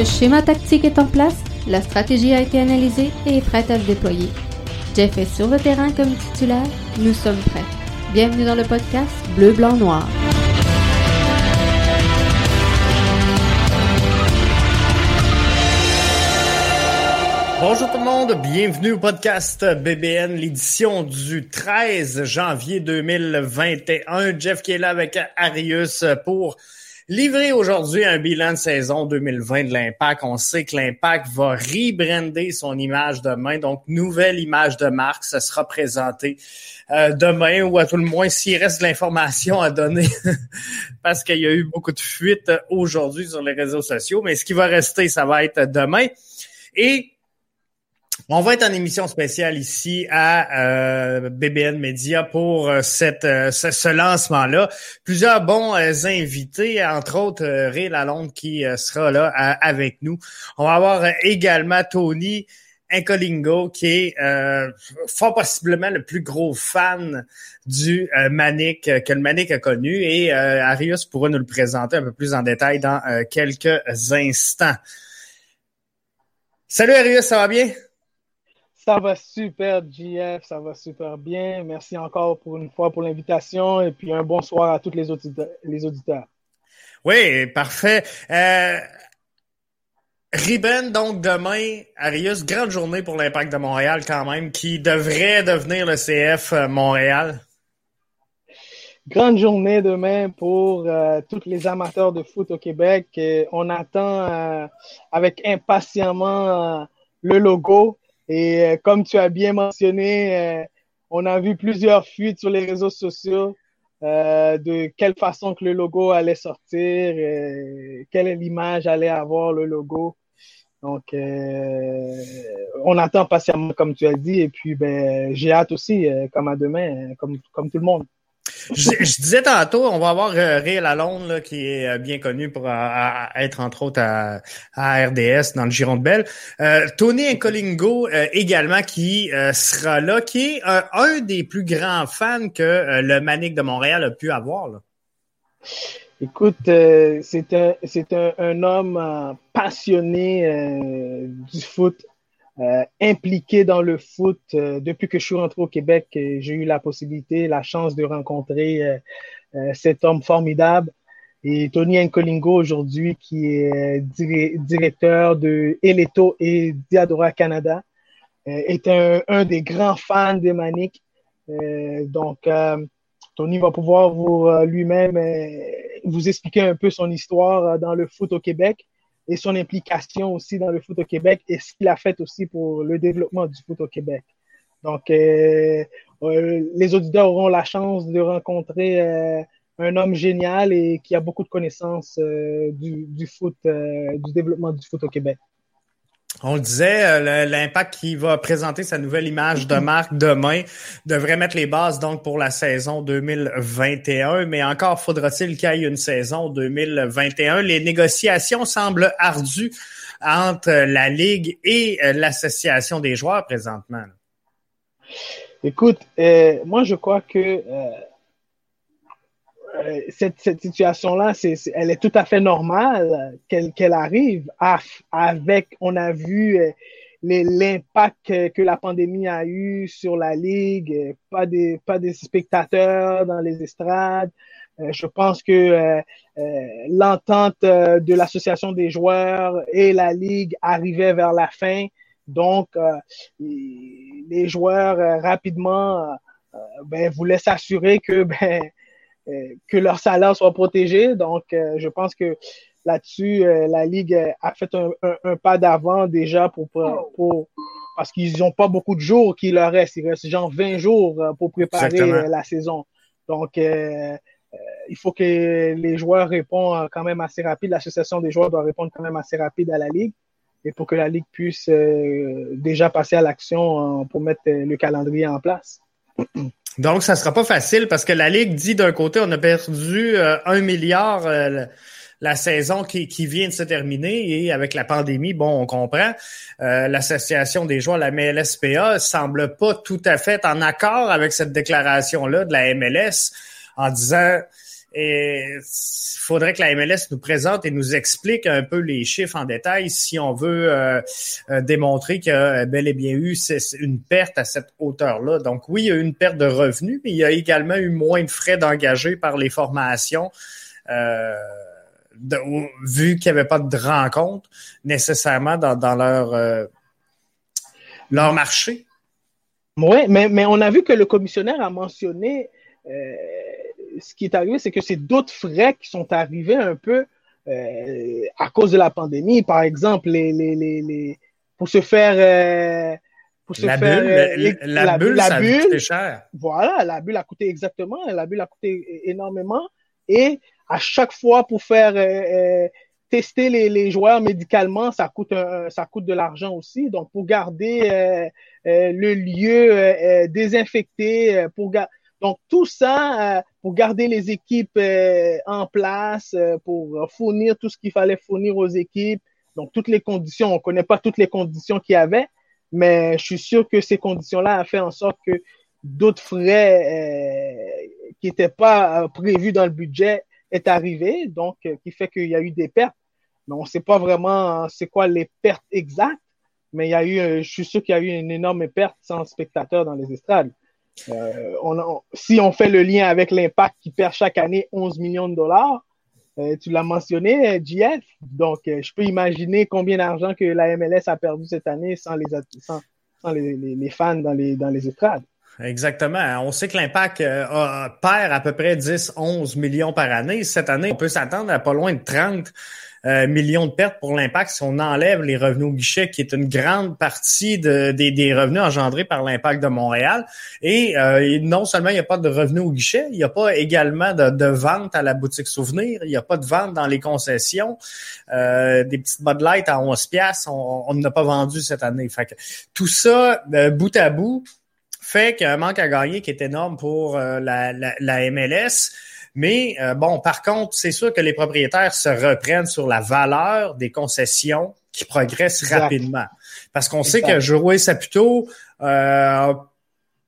Le schéma tactique est en place, la stratégie a été analysée et est prête à se déployer. Jeff est sur le terrain comme titulaire, nous sommes prêts. Bienvenue dans le podcast Bleu, Blanc, Noir. Bonjour tout le monde, bienvenue au podcast BBN, l'édition du 13 janvier 2021. Jeff qui est là avec Arius pour livrer aujourd'hui un bilan de saison 2020 de l'Impact. On sait que l'Impact va rebrander son image demain, donc nouvelle image de marque, ça sera présenté euh, demain ou à tout le moins s'il reste de l'information à donner parce qu'il y a eu beaucoup de fuites aujourd'hui sur les réseaux sociaux, mais ce qui va rester, ça va être demain. Et on va être en émission spéciale ici à euh, BBN Media pour euh, cette, euh, ce, lancement-là. Plusieurs bons invités, entre autres Ray Lalonde qui sera là avec nous. On va avoir également Tony Incolingo qui est fort possiblement le plus gros fan du Manic que le Manic a connu et Arius pourra nous le présenter un peu plus en détail dans quelques instants. Salut Arius, ça va bien? Ça va super, JF, ça va super bien. Merci encore pour une fois pour l'invitation et puis un bonsoir à tous les auditeurs. Oui, parfait. Euh, Riben, donc demain, Arius, grande journée pour l'Impact de Montréal quand même, qui devrait devenir le CF euh, Montréal. Grande journée demain pour euh, tous les amateurs de foot au Québec. on attend euh, avec impatiemment le logo et euh, comme tu as bien mentionné, euh, on a vu plusieurs fuites sur les réseaux sociaux euh, de quelle façon que le logo allait sortir, quelle l'image allait avoir le logo. Donc, on attend patiemment, comme tu as dit, et puis ben, j'ai hâte aussi, comme à demain, comme, comme tout le monde. Je, disais tantôt, on va avoir euh, Ray Lalonde qui est euh, bien connu pour euh, être entre autres à, RDS dans le Giron de Belle. Tony Incolingo également qui sera là, qui est un des plus grands fans que le Manic de Montréal a pu avoir. Écoute, c'est un, c'est un, homme passionné du foot euh, impliqué dans le foot euh, depuis que je suis rentré au Québec. J'ai eu la possibilité, la chance de rencontrer euh, cet homme formidable. Et Tony Nkolingo aujourd'hui, qui est directeur de Eleto et Diadora Canada, est un, un, des grands fans des Maniques. donc, Tony va pouvoir vous lui-même vous expliquer un peu son histoire dans le foot au Québec et son implication aussi dans le foot au Québec et ce qu'il a fait aussi pour le développement du foot au Québec. Donc, euh, euh, les auditeurs auront la chance de rencontrer euh, un homme génial et qui a beaucoup de connaissances du, du, foot, du développement du foot au Québec. On le disait, euh, l'impact qui va présenter sa nouvelle image de marque demain devrait mettre les bases donc pour la saison 2021, mais encore faudra-t-il qu'il y ait une saison 2021. Les négociations semblent ardues entre la Ligue et euh, l'Association des joueurs présentement. Écoute, euh, moi je crois que cette, cette situation-là, c'est, elle est tout à fait normale qu'elle, qu'elle arrive avec, on a vu euh, l'impact que la pandémie a eu sur la ligue, euh, pas des, pas des spectateurs dans les estrades. Je pense que l'entente de l'association des joueurs et la ligue arrivait vers la fin. Donc, les joueurs rapidement ben, voulaient s'assurer que ben, euh, que leur salaire soit protégé. Donc, euh, je pense que là-dessus, euh, la Ligue a fait un, pas d'avant déjà pour, pour, parce qu'ils n'ont pas beaucoup de jours qui leur restent. Il reste genre 20 jours pour préparer la saison. Donc, il faut que les joueurs répondent quand même assez rapide. L'association des joueurs doit répondre quand même assez rapide à la Ligue et pour que la Ligue puisse déjà passer à l'action pour mettre le calendrier en place. Donc, ça sera pas facile parce que la Ligue dit d'un côté, on a perdu euh, un milliard euh, la saison qui, qui, vient de se terminer et avec la pandémie, bon, on comprend. Euh, L'association des joueurs, la MLSPA, semble pas tout à fait en accord avec cette déclaration-là de la MLS en disant Et il faudrait que la MLS nous présente et nous explique un peu les chiffres en détail si on veut euh, euh, démontrer qu'il y a bel et bien eu une perte à cette hauteur-là. Donc oui, il y a eu une perte de revenus, mais il y a également eu moins de frais d'engagés par les formations. Euh, vu qu'il n'y avait pas de rencontre nécessairement dans, leur, leur marché. Oui, mais on a vu que le commissionnaire a mentionné ce qui est arrivé, c'est que c'est d'autres frais qui sont arrivés un peu euh, à cause de la pandémie. Par exemple, les, les, les, pour se faire. Euh, pour se la faire, bulle, euh, la, bulle, ça a coûté cher. Voilà, la bulle a coûté exactement. La bulle a coûté énormément. Et à chaque fois, pour faire tester les, les, joueurs médicalement, ça coûte, ça coûte de l'argent aussi. Donc, pour garder le lieu désinfecté, pour garder donc, tout ça euh, pour garder les équipes euh, en place, euh, pour fournir tout ce qu'il fallait fournir aux équipes. Donc, toutes les conditions, on ne connaît pas toutes les conditions qu'il y avait, mais je suis sûr que ces conditions-là ont fait en sorte que d'autres frais qui n'étaient pas prévus dans le budget est arrivé, donc qui fait qu'il y a eu des pertes. Mais on ne sait pas vraiment c'est quoi les pertes exactes, mais il y a eu, je suis sûr qu'il y a eu une énorme perte sans spectateurs dans les estrades. Euh, si on fait le lien avec l'impact qui perd chaque année 11 millions de dollars, euh, tu l'as mentionné, JF. Donc, euh, je peux imaginer combien d'argent que la MLS a perdu cette année sans les, fans dans les, dans estrades. Exactement. On sait que l'impact perd à peu près 10-11 millions par année. Cette année, on peut s'attendre à pas loin de 30 euh, millions de pertes pour l'impact si on enlève les revenus au guichet, qui est une grande partie de, des, revenus engendrés par l'impact de Montréal. Et, euh, non seulement il n'y a pas de revenus au guichet, il n'y a pas également de, vente à la boutique souvenir, il n'y a pas de vente dans les concessions. Euh, des petites Bud Light à 11 piastres, on n'a pas vendu cette année. Fait que, tout ça, bout à bout, fait qu'il y a un manque à gagner qui est énorme pour la, la MLS. Mais euh, bon, par contre, c'est sûr que les propriétaires se reprennent sur la valeur des concessions qui progressent rapidement. Parce qu'on sait que Joey Saputo euh,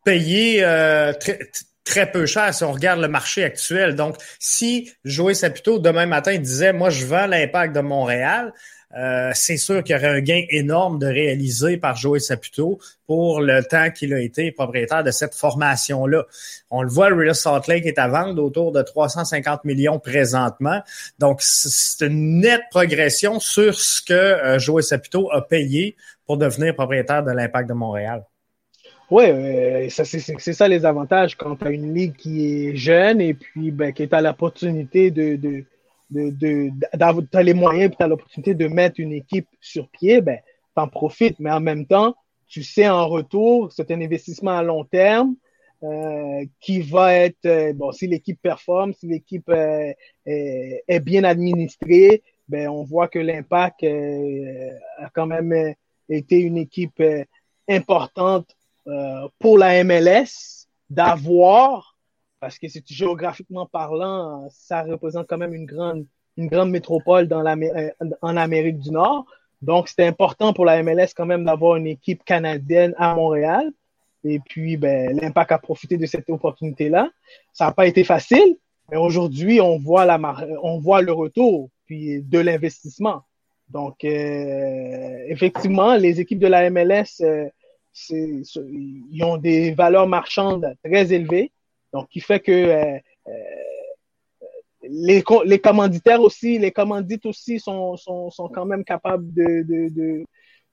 payé euh, très, très peu cher si on regarde le marché actuel. Donc, si Joey Saputo, demain matin, disait, moi, je vends l'impact de Montréal, euh, c'est sûr qu'il y aurait un gain énorme de réaliser par Joey Saputo pour le temps qu'il a été propriétaire de cette formation-là. On le voit, le Real Salt Lake est à vendre autour de 350 millions présentement. Donc, c'est une nette progression sur ce que euh, Joey Saputo a payé pour devenir propriétaire de l'Impact de Montréal. Oui, euh, c'est ça les avantages quand tu une ligue qui est jeune et puis ben, qui est à l'opportunité de de, tu as les moyens tu as l'opportunité de mettre une équipe sur pied, ben, t'en profites. Mais en même temps, tu sais en retour, c'est un investissement à long terme euh, qui va être, euh, bon, si l'équipe performe, si l'équipe euh, est, bien administrée, ben, on voit que l'impact a quand même été une équipe importante pour la MLS d'avoir parce que c'est géographiquement parlant, ça représente quand même une grande, une grande métropole dans euh, en Amérique du Nord. Donc, c'était important pour la MLS quand même d'avoir une équipe canadienne à Montréal. Et puis, ben, l'impact a profité de cette opportunité-là. Ça n'a pas été facile, mais aujourd'hui, on voit on voit le retour puis de l'investissement. Donc, euh, effectivement, les équipes de la MLS, euh, ils ont des valeurs marchandes très élevées. Donc, qui fait que euh, euh, les, commanditaires aussi, les commandites aussi sont, sont, sont quand même capables de, de,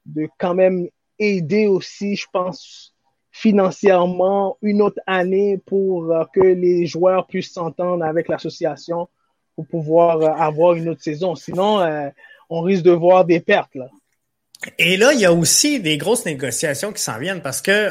de, quand même aider aussi, je pense, financièrement une autre année pour euh, que les joueurs puissent s'entendre avec l'association pour pouvoir avoir une autre saison. Sinon, on risque de voir des pertes. Là. Et là, il y a aussi des grosses négociations qui s'en viennent parce que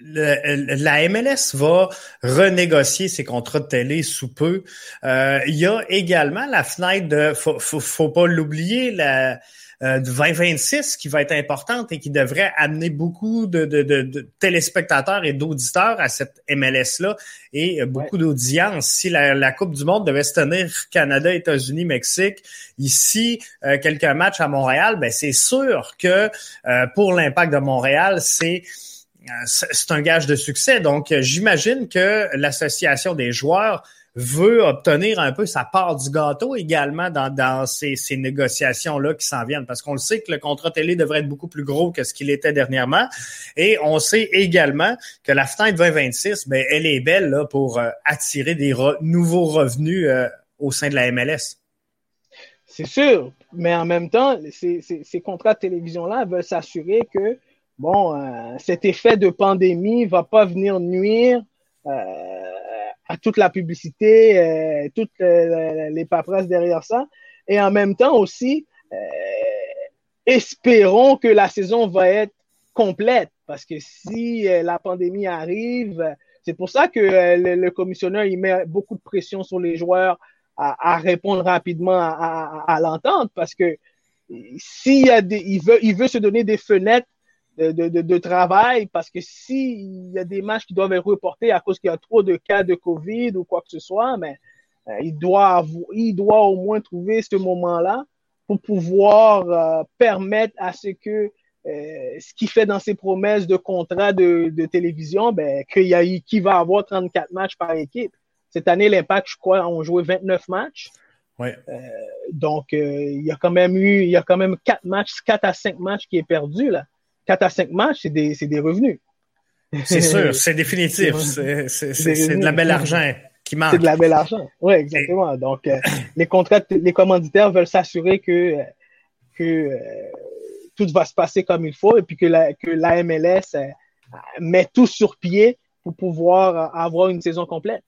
le, la MLS va renégocier ses contrats de télé sous peu. Euh, il y a également la fenêtre de, faut, faut, faut pas l'oublier, la euh, du 2026 qui va être importante et qui devrait amener beaucoup de, de, de, téléspectateurs et d'auditeurs à cette MLS-là et beaucoup d'audience. Si la, la, Coupe du Monde devait se tenir Canada, États-Unis, Mexique, ici, euh, quelques matchs à Montréal, ben c'est sûr que euh, pour l'impact de Montréal, c'est c'est un gage de succès. Donc, j'imagine que l'association des joueurs veut obtenir un peu sa part du gâteau également dans, ces, négociations-là qui s'en viennent. Parce qu'on le sait que le contrat télé devrait être beaucoup plus gros que ce qu'il était dernièrement. Et on sait également que la fenêtre 2026, ben, elle est belle là, pour euh, attirer des nouveaux revenus euh, au sein de la MLS. C'est sûr, mais en même temps, ces, ces, ces contrats de télévision-là veulent s'assurer que bon, euh, cet effet de pandémie va pas venir nuire euh, à toute la publicité, euh, toutes les paperasses derrière ça. Et en même temps aussi, espérons que la saison va être complète parce que si la pandémie arrive, c'est pour ça que le, commissionneur il met beaucoup de pression sur les joueurs à, répondre rapidement à, à, à l'entente parce que s'il y a des, il veut, il veut se donner des fenêtres de, de, de, travail parce que s'il y a des matchs qui doivent être reportés à cause qu'il y a trop de cas de COVID ou quoi que ce soit, mais euh, il, doit il doit au moins trouver ce moment-là pour pouvoir euh, permettre à ce que euh, ce qu'il fait dans ses promesses de contrat de, de télévision, ben, qu'il y a, qui va avoir 34 matchs par équipe. Cette année, l'Impact, je crois, ont joué 29 matchs. Ouais. donc, il y a quand même eu, il y a quand même 4 matchs, 4 à 5 matchs qui est perdu, là. 4 à 5 matchs, c'est des, des, revenus. C'est sûr, c'est définitif. C'est de la belle argent qui manque. C'est de la belle argent. Oui, exactement. Donc, euh, les contrats, les commanditaires veulent s'assurer que, que euh, tout va se passer comme il faut et puis que la, que la MLS euh, met tout sur pied pour pouvoir avoir une saison complète.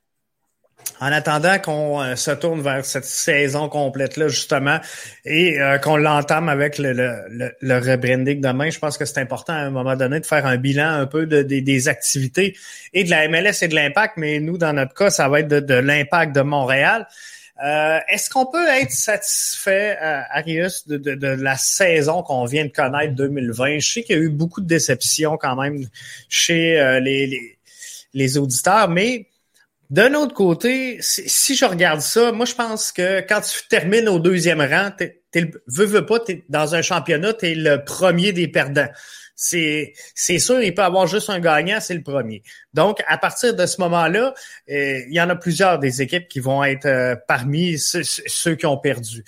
En attendant qu'on euh, se tourne vers cette saison complète-là, justement, et euh, qu'on l'entame avec le, le, le, rebranding demain, je pense que c'est important à un moment donné de faire un bilan un peu de, des activités et de la MLS et de l'impact, mais nous, dans notre cas, ça va être de, l'impact de Montréal. Euh, est-ce qu'on peut être satisfait, Arius, de, de, la saison qu'on vient de connaître 2020? Je sais qu'il y a eu beaucoup de déceptions quand même chez les, les, les auditeurs, mais d'un autre côté, si, je regarde ça, moi je pense que quand tu termines au deuxième rang, t'es, t'es, veux, veux pas, t'es, dans un championnat, tu es le premier des perdants. C'est, c'est sûr, il peut avoir juste un gagnant, c'est le premier. Donc, à partir de ce moment-là, euh, il y en a plusieurs des équipes qui vont être euh, parmi ceux, ceux, qui ont perdu.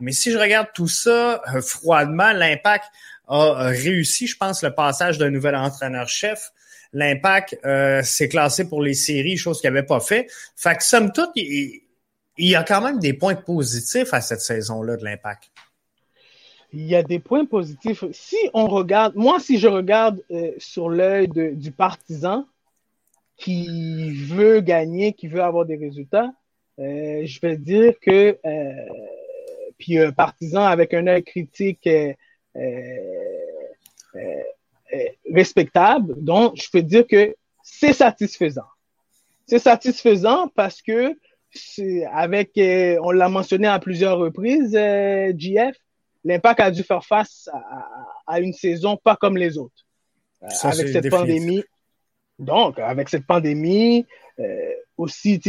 Mais si je regarde tout ça euh, froidement, l'impact a réussi, je pense, le passage d'un nouvel entraîneur-chef. L'impact euh, s'est classé pour les séries, chose qu'il n'avait pas fait. Fait que somme toute, il, y a quand même des points positifs à cette saison-là de l'impact. Il y a des points positifs. Si on regarde, moi, si je regarde euh, sur l'œil du partisan qui veut gagner, qui veut avoir des résultats, euh, je vais dire que puis un partisan avec un œil critique euh, respectable. Donc, je peux dire que c'est satisfaisant. C'est satisfaisant parce que avec, euh, on l'a mentionné à plusieurs reprises, euh, GF, l'impact a dû faire face à, une saison pas comme les autres. avec cette pandémie. Donc, avec cette pandémie, aussi,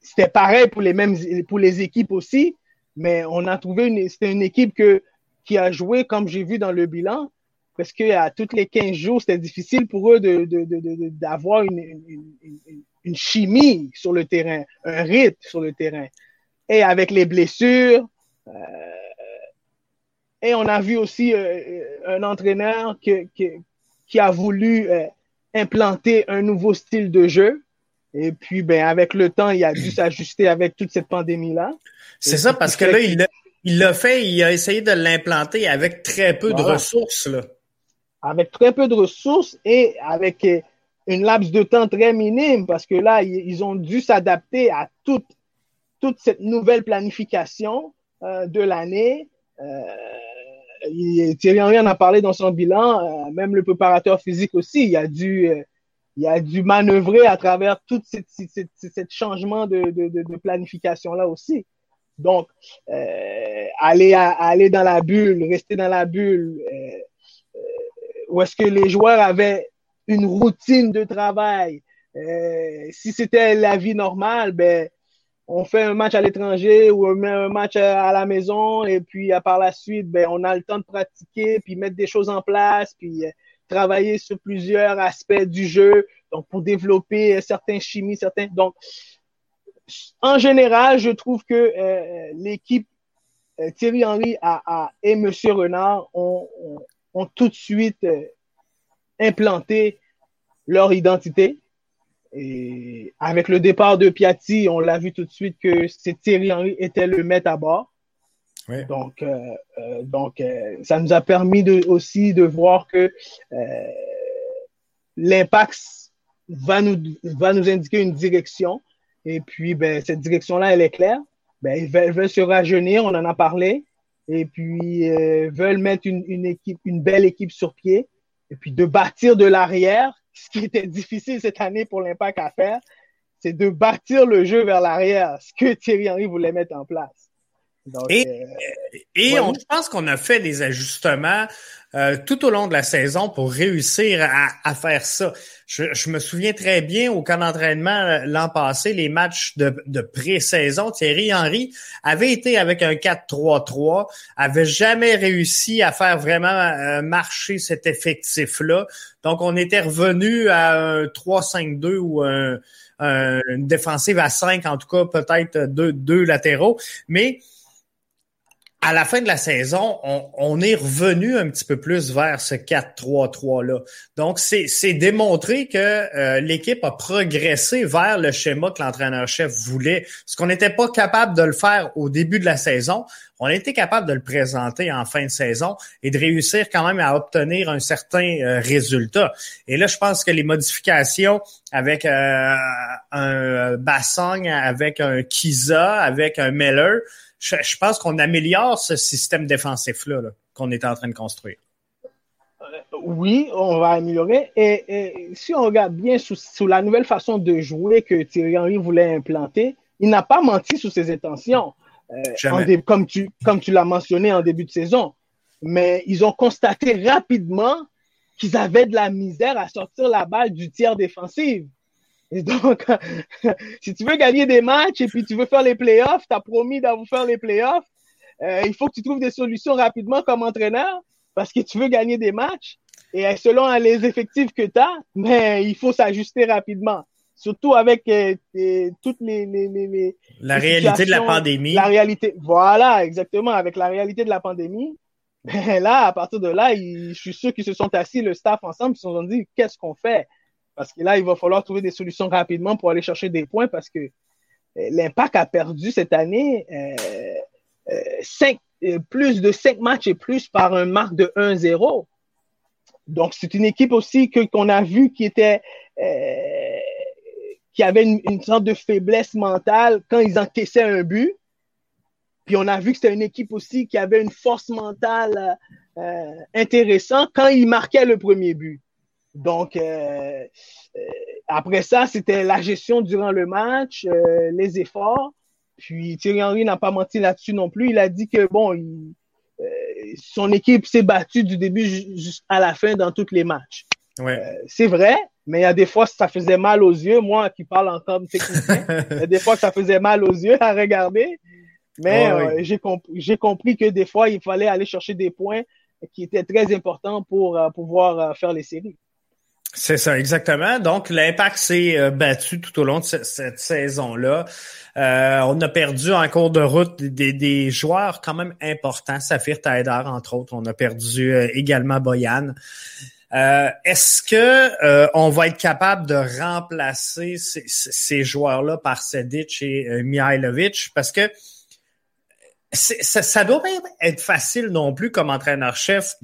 c'était pareil pour les mêmes, pour les équipes aussi, mais on a trouvé une, c'était une équipe que, qui a joué, comme j'ai vu dans le bilan, parce qu'à toutes les 15 jours, c'était difficile pour eux d'avoir de, de, une, une, une, chimie sur le terrain, un rythme sur le terrain. Et avec les blessures, euh, et on a vu aussi euh, un entraîneur qui, a voulu euh, implanter un nouveau style de jeu. Et puis, ben, avec le temps, il a dû s'ajuster avec toute cette pandémie-là. C'est ça, parce que là, il l'a fait, il a essayé de l'implanter avec très peu de ressources. Là avec très peu de ressources et avec euh, une laps de temps très minime parce que là, ils ont dû s'adapter à toute, toute cette nouvelle planification euh, de l'année. Euh, Thierry Henry en a parlé dans son bilan, euh, même le préparateur physique aussi, il a dû, il a dû manœuvrer à travers tout ce changement de, de, de, planification-là aussi. Donc, aller, aller dans la bulle, rester dans la bulle, où est-ce que les joueurs avaient une routine de travail. Euh, si c'était la vie normale, ben, on fait un match à l'étranger ou on met un match à la maison et puis par la suite, ben, on a le temps de pratiquer, puis mettre des choses en place, puis euh, travailler sur plusieurs aspects du jeu, donc pour développer certaines chimies, certains. Donc, en général, je trouve que euh, l'équipe Thierry Henry a, et M. Renard ont, ont, tout de suite implanté leur identité. Et avec le départ de Piatti, on l'a vu tout de suite que c'est Thierry Henry était le maître à bord. Donc, euh, euh, donc euh, ça nous a permis de, aussi de voir que l'impact va nous, va nous indiquer une direction. Et puis, ben, cette direction-là, elle est claire. Ben, ils veulent, se rajeunir, on en a parlé. Et puis, veulent mettre une, une, équipe, une belle équipe sur pied. Et puis, de bâtir de l'arrière, ce qui était difficile cette année pour l'impact à faire, c'est de bâtir le jeu vers l'arrière, ce que Thierry Henry voulait mettre en place et, euh, et on, je pense qu'on a fait des ajustements euh, tout au long de la saison pour réussir à, à faire ça. Je, je, me souviens très bien au camp d'entraînement euh, l'an passé, les matchs de, de pré-saison, Thierry Henry avait été avec un 4-3-3, avait jamais réussi à faire vraiment marcher cet effectif-là. Donc, on était revenu à un 3-5-2 ou un, une défensive à 5, en tout cas peut-être deux, deux latéraux. Mais à la fin de la saison, on, est revenu un petit peu plus vers ce 4-3-3-là. Donc, c'est démontré que euh, l'équipe a progressé vers le schéma que l'entraîneur-chef voulait. Ce qu'on n'était pas capable de le faire au début de la saison, on a été capable de le présenter en fin de saison et de réussir quand même à obtenir un certain euh, résultat. Et là, je pense que les modifications avec euh, un Bassong, avec un Kiza, avec un Meller, je, pense qu'on améliore ce système défensif-là qu'on est en train de construire. Euh, oui, on va améliorer. Et, si on regarde bien sous, la nouvelle façon de jouer que Thierry Henry voulait implanter, il n'a pas menti sur ses intentions, euh, comme tu, comme tu l'as mentionné en début de saison. Mais ils ont constaté rapidement qu'ils avaient de la misère à sortir la balle du tiers défensif. Et donc, si tu veux gagner des matchs et puis tu veux faire les playoffs, tu as promis d'avoir faire les playoffs, euh, il faut que tu trouves des solutions rapidement comme entraîneur parce que tu veux gagner des matchs. Et selon les effectifs que tu as, mais il faut s'ajuster rapidement. Surtout avec euh, toutes les, les, les, La réalité de la pandémie. La réalité, voilà, exactement, avec la réalité de la pandémie. Ben là, à partir de là, je suis sûr qu'ils se sont assis, le staff ensemble, ils se sont dit, qu'est-ce qu'on fait? Parce que là, il va falloir trouver des solutions rapidement pour aller chercher des points parce que euh, l'impact a perdu cette année euh, euh, cinq, plus de 5 matchs et plus par un marque de 1-0. Donc, c'est une équipe aussi que qu'on a vu qui était qui avait une, une, sorte de faiblesse mentale quand ils encaissaient un but. Puis on a vu que c'était une équipe aussi qui avait une force mentale intéressante quand ils marquaient le premier but. Donc, euh, euh, après ça, c'était la gestion durant le match, euh, les efforts. Puis Thierry Henry n'a pas menti là-dessus non plus. Il a dit que bon, son équipe s'est battue du début à la fin dans tous les matchs. Ouais. c'est vrai, mais il y a des fois ça faisait mal aux yeux. Moi qui parle en termes techniciens, il y a des fois ça faisait mal aux yeux à regarder. Mais j'ai compris que des fois il fallait aller chercher des points qui étaient très importants pour pouvoir faire les séries. C'est ça, exactement. Donc, l'impact s'est euh, battu tout au long de cette, saison-là. Euh, on a perdu en cours de route des, joueurs quand même importants. Safir Taider, entre autres. On a perdu euh, également Boyan. Est-ce que on va être capable de remplacer ces, joueurs-là par Sedic et Mihailovic? Parce que ça, ça doit pas être facile non plus comme entraîneur-chef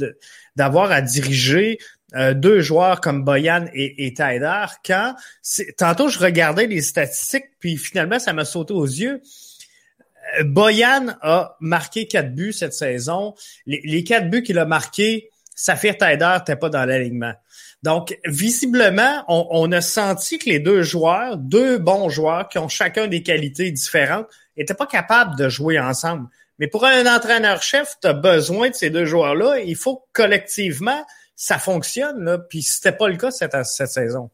d'avoir à diriger euh, deux joueurs comme Boyan et, et quand tantôt je regardais les statistiques, puis finalement ça m'a sauté aux yeux. Euh, Boyan a marqué quatre buts cette saison. Les, quatre buts qu'il a marqués, Safir Taider n'était pas dans l'alignement. Donc, visiblement, on, on, a senti que les deux joueurs, deux bons joueurs qui ont chacun des qualités différentes, n'étaient pas capables de jouer ensemble. Mais pour un entraîneur-chef, tu as besoin de ces deux joueurs-là. Il faut collectivement ça fonctionne, là, puis c'était pas le cas cette, cette saison.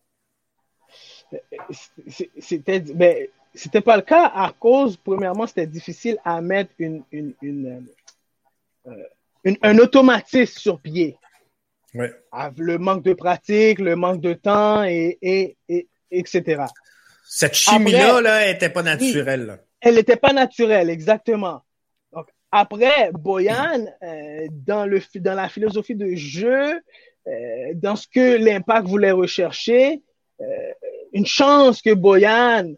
C'était, ben, c'était pas le cas à cause, premièrement, c'était difficile à mettre une, une, une, euh, un automatisme sur pied. Ouais. Le manque de pratique, le manque de temps, et, et, et etc. Cette chimie-là, là, n'était pas naturelle. elle n'était pas naturelle, exactement. Après, Boyan, euh, dans, le, dans la philosophie de jeu, euh, dans ce que l'impact voulait rechercher, euh, une chance que Boyan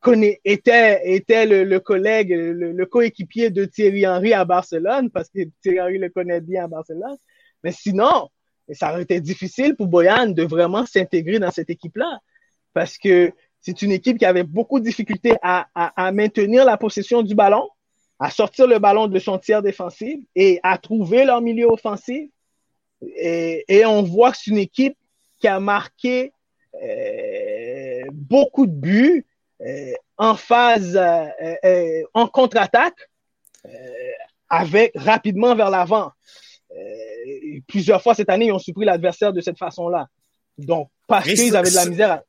connaît, était, était le, collègue, le, coéquipier de Thierry Henry à Barcelone, parce que Thierry Henry le connaît bien à Barcelone. Mais sinon, ça aurait été difficile pour Boyan de vraiment s'intégrer dans cette équipe-là, parce que c'est une équipe qui avait beaucoup de difficultés à, à, maintenir la possession du ballon, à sortir le ballon de son tiers défensif et à trouver leur milieu offensif. Et, et on voit que c'est une équipe qui a marqué euh, beaucoup de buts euh, en phase, euh, euh, en contre-attaque, avec rapidement vers l'avant. plusieurs fois cette année, ils ont surpris l'adversaire de cette façon-là. Donc, parce qu'ils avaient de la misère à...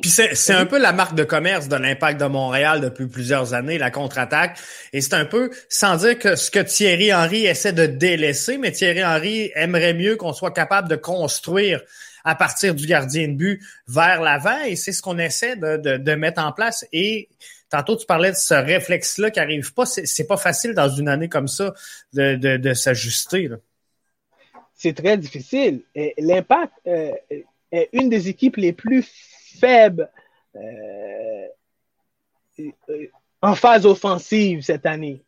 Puis c'est un peu la marque de commerce de l'impact de Montréal depuis plusieurs années, la contre-attaque. Et c'est un peu, sans dire que ce que Thierry Henry essaie de délaisser, mais Thierry Henry aimerait mieux qu'on soit capable de construire à partir du gardien de but vers l'avant. Et c'est ce qu'on essaie de, de, de, mettre en place. Et tantôt, tu parlais de ce réflexe-là qui arrive pas. C'est pas facile dans une année comme ça de, de, de s'ajuster. C'est très difficile. L'impact euh, est une des équipes les plus faibles euh, euh, en phase offensive cette année.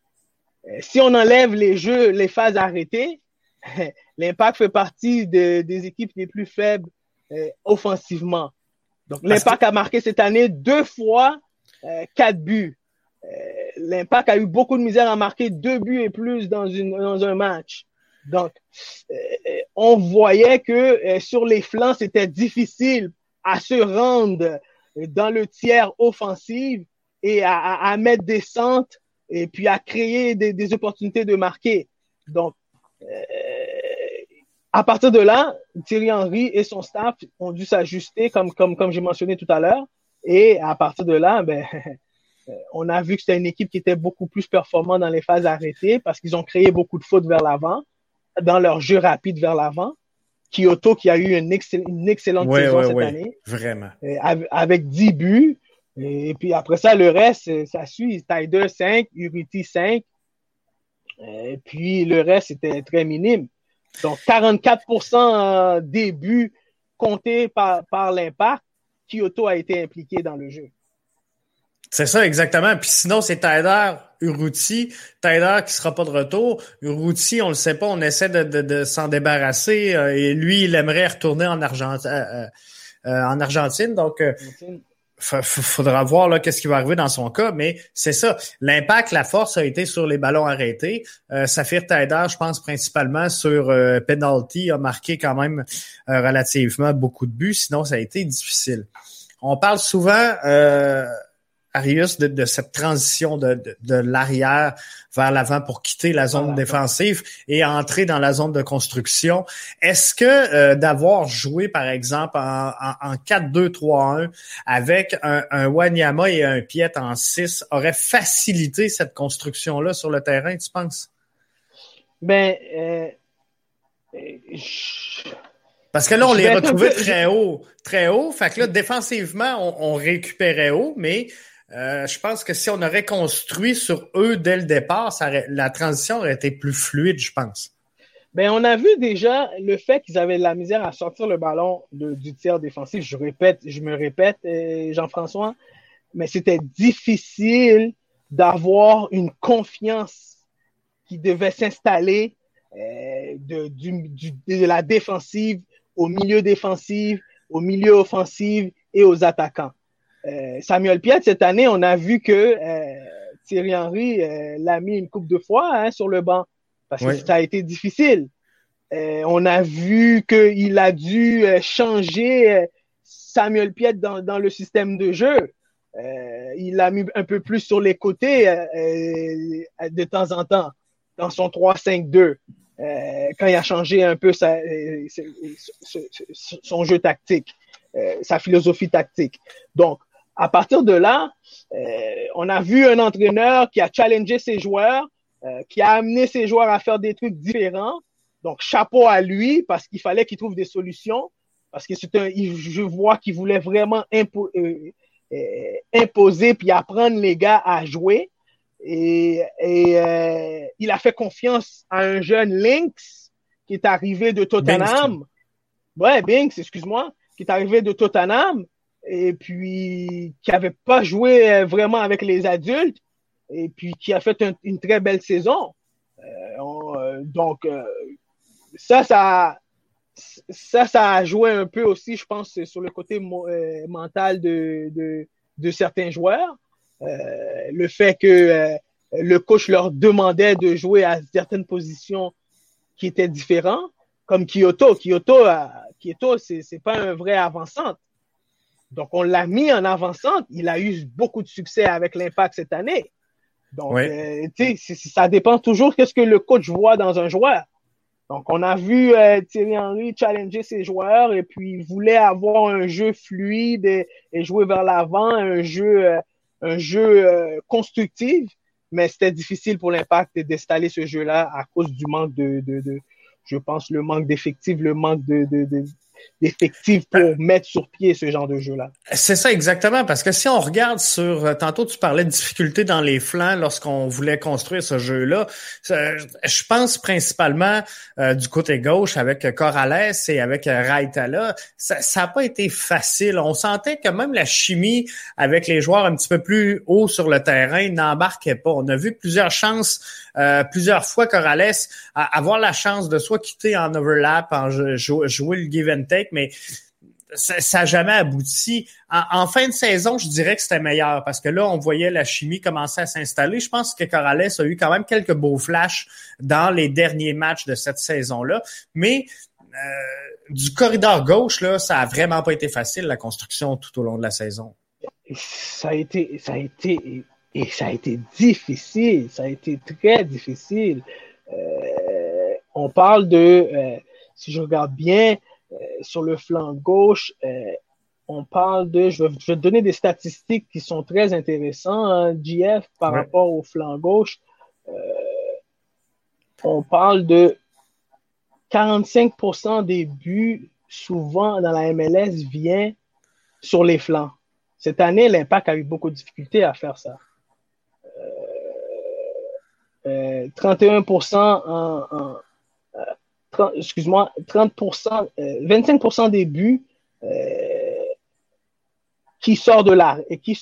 Si on enlève les jeux, les phases arrêtées, l'Impact fait partie des équipes les plus faibles euh, offensivement. Donc, l'Impact a marqué cette année deux fois euh, quatre buts. Euh, L'Impact a eu beaucoup de misère à marquer deux buts et plus dans, une, dans un match. Donc, on voyait que sur les flancs, c'était difficile à se rendre dans le tiers offensif et à, à, mettre des centres et puis à créer des, des opportunités de marquer. Donc, à partir de là, Thierry Henry et son staff ont dû s'ajuster, comme, comme, comme j'ai mentionné tout à l'heure. Et à partir de là, ben, on a vu que c'était une équipe qui était beaucoup plus performante dans les phases arrêtées parce qu'ils ont créé beaucoup de fautes vers l'avant, dans leur jeu rapide vers l'avant. Kyoto qui a eu une, une excellente saison cette année. Vraiment. Avec 10 buts. Et puis après ça, le reste, ça suit. Tider 5, Uriti 5. Et puis le reste, c'était très minime. Donc, 44% euh, des buts comptés par, par l'impact, Kyoto a été impliqué dans le jeu. C'est ça, exactement. Puis sinon, c'est Tyler Uruti. Tyler qui sera pas de retour. Uruti, on le sait pas, on essaie de, de, s'en débarrasser. Euh, et lui, il aimerait retourner en, Argentine. Euh, en Argentine. Donc, faudra voir là qu'est-ce qui va arriver dans son cas, mais c'est ça. L'impact, la force a été sur les ballons arrêtés. Euh, Saphir Taider, je pense principalement sur euh, penalty, a marqué quand même euh, relativement beaucoup de buts. Sinon, ça a été difficile. On parle souvent euh, Arius, de, cette transition de, de, l'arrière vers l'avant pour quitter la zone défensive et entrer dans la zone de construction. Est-ce que euh, d'avoir joué, par exemple, en, en, 4-2-3-1 avec un, un, Wanyama et un Piet en 6 aurait facilité cette construction-là sur le terrain, tu penses? Ben, euh, Parce que là, on les retrouvait très haut, très haut. Fait que là, défensivement, on, on récupérait haut, mais euh, je pense que si on aurait construit sur eux dès le départ, la transition aurait été plus fluide, je pense. Ben, on a vu déjà le fait qu'ils avaient de la misère à sortir le ballon du tiers défensif. Je répète, je me répète, euh, Jean-François, mais c'était difficile d'avoir une confiance qui devait s'installer euh, de, de la défensive au milieu défensif, au milieu offensif et aux attaquants. Euh, Samuel Piet, cette année, on a vu que euh, Thierry Henry euh, l'a mis une coupe de fois hein, sur le banc parce que ça a été difficile. on a vu qu'il a dû changer Samuel Piet dans, dans, le système de jeu. il l'a mis un peu plus sur les côtés de temps en temps dans son 3-5-2. quand il a changé un peu sa, son jeu tactique, sa philosophie tactique. Donc, à partir de là, euh, on a vu un entraîneur qui a challengé ses joueurs, euh, qui a amené ses joueurs à faire des trucs différents. Donc, chapeau à lui parce qu'il fallait qu'il trouve des solutions. parce que c'est un, je vois qu'il voulait vraiment euh, euh, imposer puis apprendre les gars à jouer. Et, et il a fait confiance à un jeune Lynx qui est arrivé de Tottenham. Ouais, Binks, excuse-moi, qui est arrivé de Tottenham et puis qui avait pas joué vraiment avec les adultes et puis qui a fait une très belle saison. Euh, donc, ça, ça, ça, ça a joué un peu aussi, je pense, sur le côté euh, mental de, de, de, certains joueurs. Euh, le fait que euh, le coach leur demandait de jouer à certaines positions qui étaient différentes, comme Kyoto. Kyoto, Kyoto c'est pas un vrai avançant. Donc, on l'a mis en avançante. Il a eu beaucoup de succès avec l'impact cette année. Donc, tu sais, ça dépend toujours qu'est-ce que le coach voit dans un joueur. Donc, on a vu euh, Thierry Henry challenger ses joueurs et puis il voulait avoir un jeu fluide et, jouer vers l'avant, un jeu, euh, un jeu euh, constructif, mais c'était difficile pour l'impact d'installer ce jeu-là à cause du manque de, de, de je pense, le manque d'effectifs, le manque de, de, d'effectifs pour mettre sur pied ce genre de jeu-là. C'est ça exactement, parce que si on regarde sur, euh, tantôt tu parlais de difficultés dans les flancs lorsqu'on voulait construire ce jeu-là, je pense principalement euh, du côté gauche avec Corrales et avec Raitala, ça n'a pas été facile. On sentait que même la chimie avec les joueurs un petit peu plus haut sur le terrain n'embarquait pas. On a vu plusieurs chances, euh, plusieurs fois Corrales avoir la chance de soit quitter en overlap, en jouer le give and mais ça n'a jamais abouti. En, fin de saison, je dirais que c'était meilleur parce que là, on voyait la chimie commencer à s'installer. Je pense que Corrales a eu quand même quelques beaux flashs dans les derniers matchs de cette saison-là. Mais euh, du corridor gauche, là, ça a vraiment pas été facile, la construction tout au long de la saison. Ça a été, ça a été, et ça a été difficile. Ça a été très difficile. Euh, on parle de, euh, si je regarde bien, euh, sur le flanc gauche, euh, on parle de, je vais, te donner des statistiques qui sont très intéressantes, hein, par rapport au flanc gauche. Euh, on parle de 45% des buts, souvent dans la MLS, vient sur les flancs. Cette année, l'Impact a eu beaucoup de difficultés à faire ça. 31% en, en, excuse-moi, 30%, 25% euh, des buts euh, qui sort de l'arrière, et qui,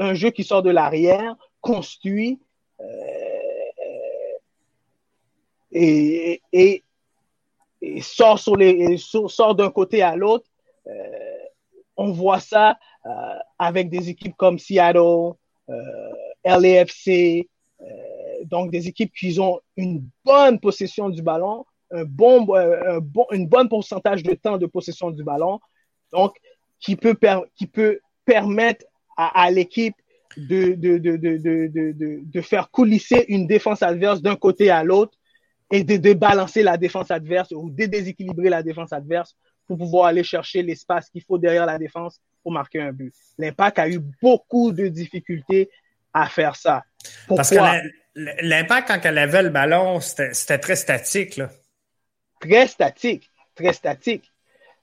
un jeu qui sort de l'arrière, construit euh, et, et, sort sur les, sort d'un côté à l'autre. on voit ça avec des équipes comme Seattle, LAFC, donc des équipes qui ont une bonne possession du ballon, un bon, euh, un bon, une bonne pourcentage de temps de possession du ballon, donc qui peut, qui peut permettre à, à l'équipe de, de, de, de, de, faire coulisser une défense adverse d'un côté à l'autre et de débalancer la défense adverse ou de déséquilibrer la défense adverse pour pouvoir aller chercher l'espace qu'il faut derrière la défense pour marquer un but. L'impact a eu beaucoup de difficultés à faire ça. Pourquoi? Parce que l'impact, quand elle avait le ballon, c'était très statique. Là très statique, très statique.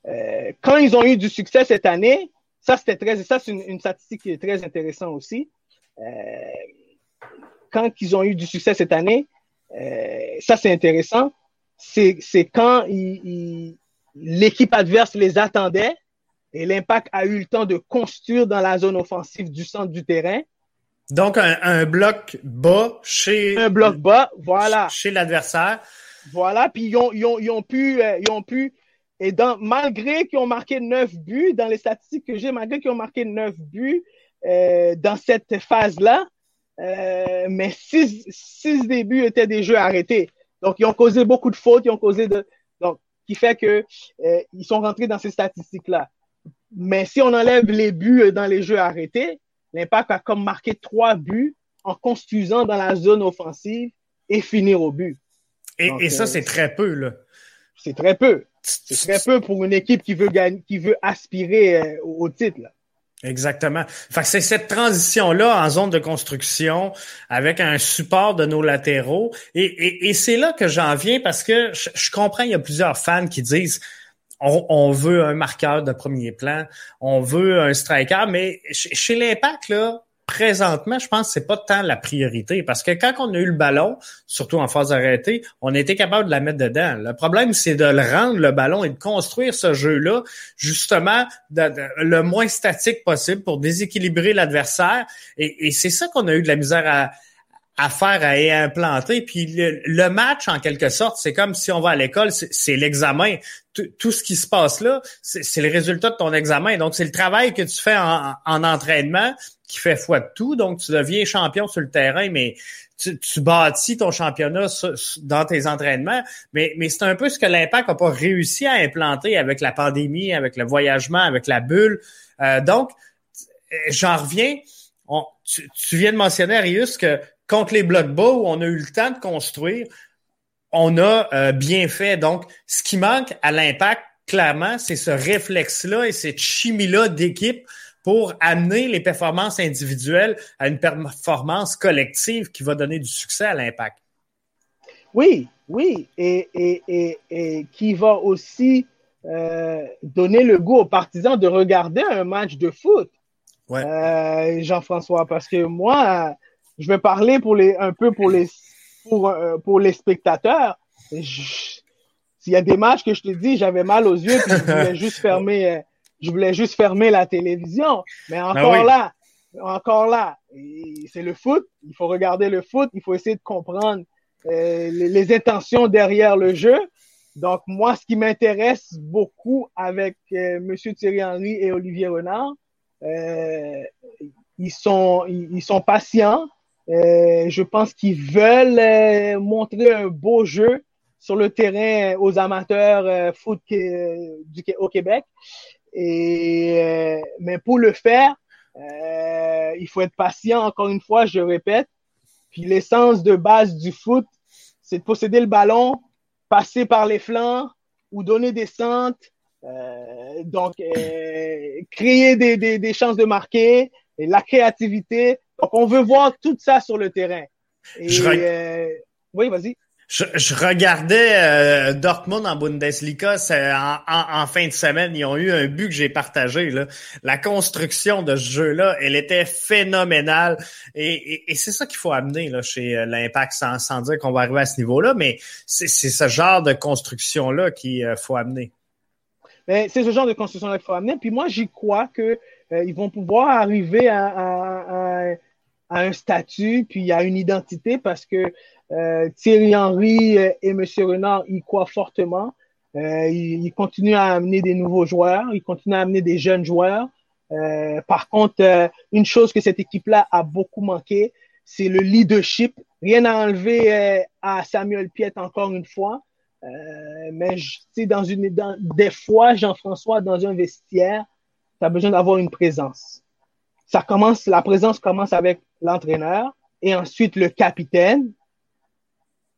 Euh, quand ils ont eu du succès cette année, ça c'était très, ça c'est une, statistique qui est très intéressante aussi. Euh, quand ils ont eu du succès cette année, euh, ça c'est intéressant. C'est, c'est quand l'équipe adverse les attendait et l'impact a eu le temps de construire dans la zone offensive du centre du terrain. Donc un, un bloc bas chez un bloc bas, voilà, chez l'adversaire voilà, puis ils ont, ils ont, ils ont pu, euh, ils ont pu, et dans, malgré qu'ils ont marqué neuf buts, dans les statistiques que j'ai, malgré qu'ils ont marqué neuf buts euh, dans cette phase-là, euh, mais six, six débuts étaient des jeux arrêtés. Donc, ils ont causé beaucoup de fautes, ils ont causé de. Donc, qui fait que euh, ils sont rentrés dans ces statistiques-là. Mais si on enlève les buts dans les jeux arrêtés, l'impact a comme marqué trois buts en construisant dans la zone offensive et finir au but. Et, ça, euh, c'est très peu, là. C'est très peu. C'est très peu pour une équipe qui veut gagner, qui veut aspirer euh, au titre. Là. Exactement. Fait c'est cette transition-là en zone de construction avec un support de nos latéraux. Et, et, c'est là que j'en viens parce que je, comprends, il y a plusieurs fans qui disent on, veut un marqueur de premier plan, on veut un striker, mais chez l'Impact, là, présentement, je pense que c'est pas tant la priorité parce que quand on a eu le ballon, surtout en phase arrêtée, on était capable de la mettre dedans. Le problème, c'est de le rendre le ballon et de construire ce jeu-là justement le moins statique possible pour déséquilibrer l'adversaire. Et, c'est ça qu'on a eu de la misère à, à faire à implanter. Puis le, match, en quelque sorte, c'est comme si on va à l'école, c'est l'examen. Tout ce qui se passe là, c'est le résultat de ton examen. Donc, c'est le travail que tu fais en, en entraînement qui fait foi de tout. Donc, tu deviens champion sur le terrain, mais tu, bâtis ton championnat dans tes entraînements. Mais, c'est un peu ce que l'impact n'a pas réussi à implanter avec la pandémie, avec le voyagement, avec la bulle. Euh, donc, j'en reviens. tu, viens de mentionner, Arius, que contre les blocs bas où on a eu le temps de construire, on a euh, bien fait. Donc, ce qui manque à l'impact, clairement, c'est ce réflexe-là et cette chimie-là d'équipe pour amener les performances individuelles à une performance collective qui va donner du succès à l'impact. Oui, oui, et, et, et, qui va aussi euh, donner le goût aux partisans de regarder un match de foot. Ouais. Euh, Jean-François, parce que moi, je vais parler pour les, un peu pour les, pour, euh, pour les spectateurs. S'il y a des matchs que je te dis, j'avais mal aux yeux, puis je voulais juste fermer je voulais juste fermer la télévision. Mais ben encore là, encore là, c'est le foot. Il faut regarder le foot. Il faut essayer de comprendre euh, les, intentions derrière le jeu. Donc, moi, ce qui m'intéresse beaucoup avec euh, Monsieur Thierry Henry et Olivier Renard, euh, ils, sont, ils, sont patients. Euh, je pense qu'ils veulent montrer un beau jeu sur le terrain aux amateurs foot du, au Québec. Et, euh, mais pour le faire, euh, il faut être patient, encore une fois, je répète. Puis l'essence de base du foot, c'est de posséder le ballon, passer par les flancs ou donner des centres. Euh, donc, euh, créer des, des, des, chances de marquer, et la créativité. On veut voir tout ça sur le terrain. Et, euh, oui, vas-y. Je, regardais euh, Dortmund en Bundesliga en, en, fin de semaine. Ils ont eu un but que j'ai partagé. Là. La construction de ce jeu-là, elle était phénoménale. Et, c'est ça qu'il faut amener là, chez euh, l'Impact, sans, sans dire qu'on va arriver à ce niveau-là, mais c'est ce genre de construction-là qu'il euh, faut amener. C'est ce genre de construction-là qu'il faut amener. Puis moi, j'y crois que ils vont pouvoir arriver à, à, à, un statut, puis à une identité, parce que euh, Thierry Henry euh, et M. Renard y croient fortement. Euh, ils, continuent à amener des nouveaux joueurs, ils continuent à amener des jeunes joueurs. par contre, une chose que cette équipe-là a beaucoup manqué, c'est le leadership. Rien à enlever à Samuel Piet encore une fois. mais dans une, des fois, Jean-François, dans un vestiaire, tu as besoin d'avoir une présence. Ça commence, la présence commence avec l'entraîneur et ensuite le capitaine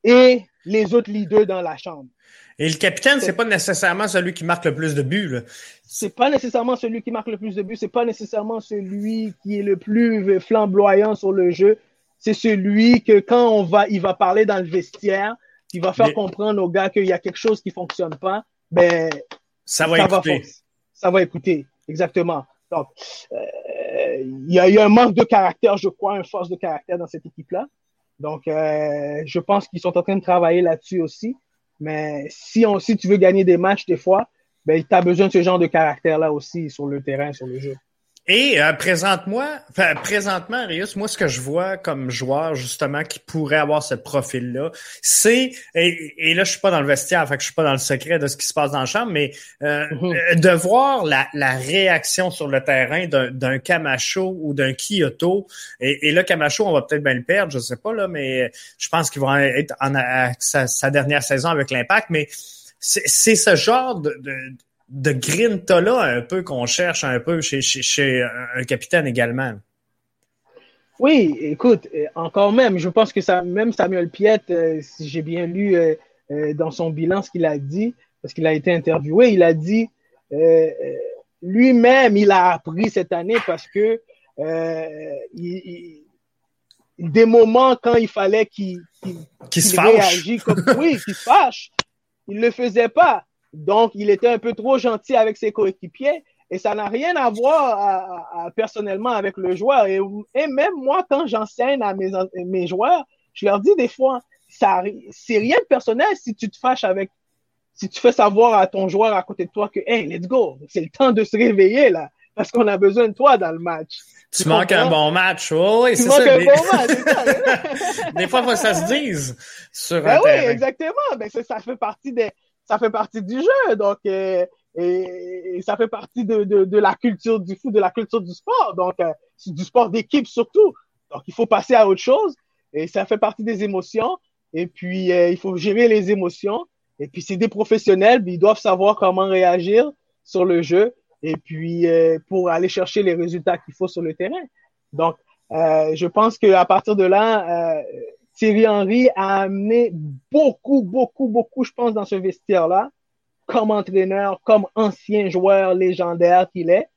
et les autres leaders dans la chambre. Et le capitaine, c'est pas nécessairement celui qui marque le plus de buts. C'est pas nécessairement celui qui marque le plus de buts. C'est pas nécessairement celui qui est le plus flamboyant sur le jeu. C'est celui que quand on va, il va parler dans le vestiaire, il va faire comprendre aux gars qu'il y a quelque chose qui fonctionne pas. Ben, ça va écouter. ça va écouter, exactement. Donc, euh, il y, a, a un manque de caractère, je crois, une force de caractère dans cette équipe-là. Donc, euh, je pense qu'ils sont en train de travailler là-dessus aussi. Mais si, on, tu veux gagner des matchs, des fois, ben, tu as besoin de ce genre de caractère-là aussi sur le terrain, sur le jeu. Et euh, présente-moi, enfin, présentement, Rius, moi, ce que je vois comme joueur, justement, qui pourrait avoir ce profil-là, c'est, et, là, je suis pas dans le vestiaire, fait que je suis pas dans le secret de ce qui se passe dans la chambre, mais euh, mhm. euh de voir la, la, réaction sur le terrain d'un Camacho ou d'un Kyoto, et, et là, Camacho, on va peut-être bien le perdre, je sais pas, là, mais je pense qu'il va être en sa, sa, dernière saison avec l'impact, mais c'est ce genre de, de de grinta-là un peu qu'on cherche un peu chez, chez, un capitaine également. Oui, écoute, euh, encore même, je pense que ça, même Samuel Piet, euh, si j'ai bien lu euh, dans son bilan ce qu'il a dit, parce qu'il a été interviewé, il a dit lui-même, il a appris cette année parce que des moments quand il fallait qu'il se réagisse comme oui, qu'il se fâche, il le faisait pas. Donc, il était un peu trop gentil avec ses coéquipiers. Et ça n'a rien à voir personnellement avec le joueur. Et, même moi, quand j'enseigne à mes, mes joueurs, je leur dis des fois, ça, c'est rien de personnel si tu te fâches avec, si tu fais savoir à ton joueur à côté de toi que, hey, let's go, c'est le temps de se réveiller, là, parce qu'on a besoin de toi dans le match. Tu, manques un bon match, oui, c'est ça. Un des... bon match, des fois, ça se dise sur ben oui, exactement. Ben, ça fait partie des, ça fait partie du jeu. Donc, euh, et, ça fait partie de, de, de, la culture du foot, de la culture du sport. Donc, euh, du sport d'équipe surtout. Donc, il faut passer à autre chose. Et ça fait partie des émotions. Et puis, euh, il faut gérer les émotions. Et puis, c'est des professionnels, ils doivent savoir comment réagir sur le jeu. Et puis, euh, pour aller chercher les résultats qu'il faut sur le terrain. Donc, je pense qu'à partir de là, Thierry Henry a amené beaucoup, beaucoup, beaucoup, je pense, dans ce vestiaire-là, comme entraîneur, comme ancien joueur légendaire qu'il est.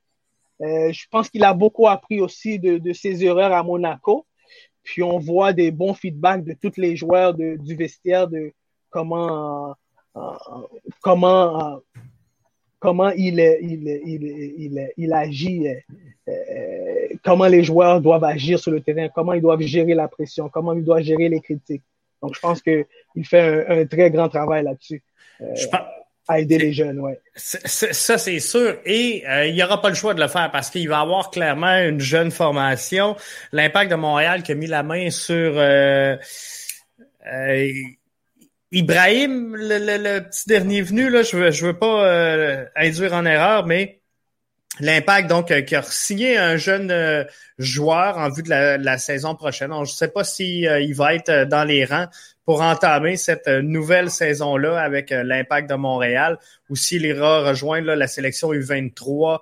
Euh, je pense qu'il a beaucoup appris aussi de, ses erreurs à Monaco. Puis on voit des bons feedbacks de tous les joueurs du vestiaire de comment euh, comment euh, comment il, il, il, il, il agit euh, euh, comment les joueurs doivent agir sur le terrain, comment ils doivent gérer la pression, comment ils doivent gérer les critiques. Donc, je pense qu'il fait un, très grand travail là-dessus. Euh, à aider les jeunes, ouais. Ça, c'est sûr. Et euh, il n'y aura pas le choix de le faire parce qu'il va avoir clairement une jeune formation. L'impact de Montréal qui a mis la main sur Ibrahim, le, petit dernier venu, là, je veux, je veux pas induire en erreur, mais L'impact, donc, euh, qui a signé un jeune euh, joueur en vue de la, saison prochaine. je ne sais pas s'il si, il va être dans les rangs pour entamer cette nouvelle saison-là avec l'Impact de Montréal ou s'il ira rejoindre la sélection U23.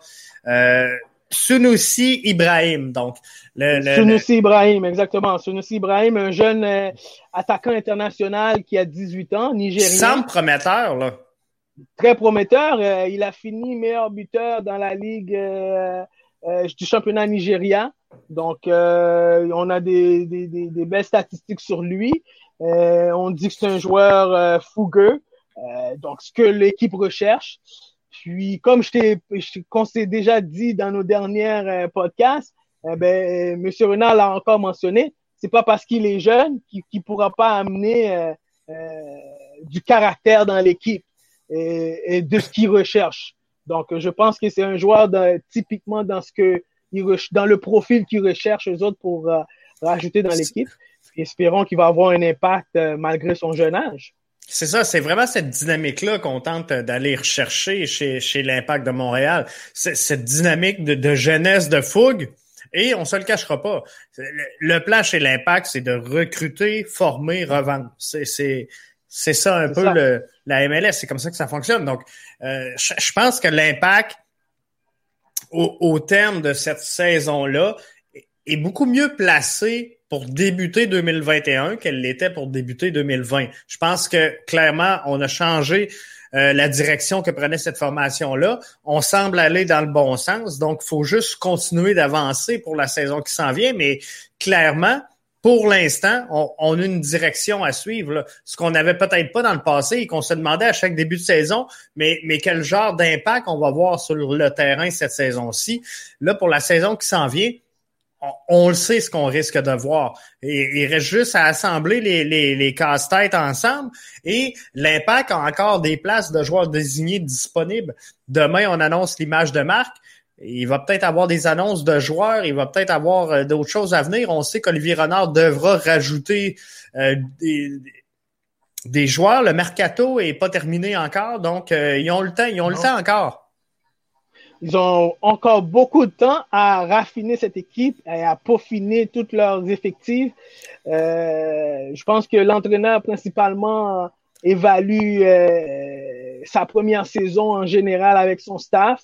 Euh, Sunusi Ibrahim, donc. Le, Sunusi Ibrahim, exactement. Sunusi Ibrahim, un jeune attaquant international qui a 18 ans, nigérien. Semble prometteur, là très prometteur. Euh, il a fini meilleur buteur dans la ligue euh, euh, du championnat nigérien. Donc, on a des, des, des, belles statistiques sur lui. on dit que c'est un joueur fougueux. donc, ce que l'équipe recherche. Puis, comme je t'ai, qu'on s'est déjà dit dans nos derniers podcasts, ben, Monsieur Renal l'a encore mentionné. C'est pas parce qu'il est jeune qu'il ne pourra pas amener du caractère dans l'équipe et, de ce qu'il recherche. Donc, je pense que c'est un joueur typiquement dans ce que dans le profil qu'il recherche eux autres pour euh, rajouter dans l'équipe. Espérons qu'il va avoir un impact euh, malgré son jeune âge. C'est ça, c'est vraiment cette dynamique-là qu'on tente d'aller rechercher chez, chez l'Impact de Montréal. Cette dynamique de, de, jeunesse, de fougue. Et on se le cachera pas. Le, le plan chez l'Impact, c'est de recruter, former, revendre. C'est c'est ça un peu Le, la MLS, c'est comme ça que ça fonctionne. Donc, euh, je, pense que l'impact au, terme de cette saison-là est beaucoup mieux placé pour débuter 2021 qu'elle l'était pour débuter 2020. Je pense que clairement, on a changé euh, la direction que prenait cette formation-là. On semble aller dans le bon sens, donc il faut juste continuer d'avancer pour la saison qui s'en vient, mais clairement, pour l'instant, on, a une direction à suivre. Ce qu'on n'avait peut-être pas dans le passé et qu'on se demandait à chaque début de saison, mais, mais quel genre d'impact on va voir sur le terrain cette saison-ci. Là, pour la saison qui s'en vient, on, le sait ce qu'on risque de voir. Et, il reste juste à assembler les, les, les casse-têtes ensemble. Et l'impact a encore des places de joueurs désignés disponibles. Demain, on annonce l'image de marque. Il va peut-être avoir des annonces de joueurs, il va peut-être avoir euh, d'autres choses à venir. On sait qu'Olivier Renard devra rajouter euh, des, joueurs. Le mercato est pas terminé encore, donc euh, ils ont le temps, ils ont le temps encore. Ils ont encore beaucoup de temps à raffiner cette équipe et à peaufiner toutes leurs effectifs. je pense que l'entraîneur principalement évalue sa première saison en général avec son staff.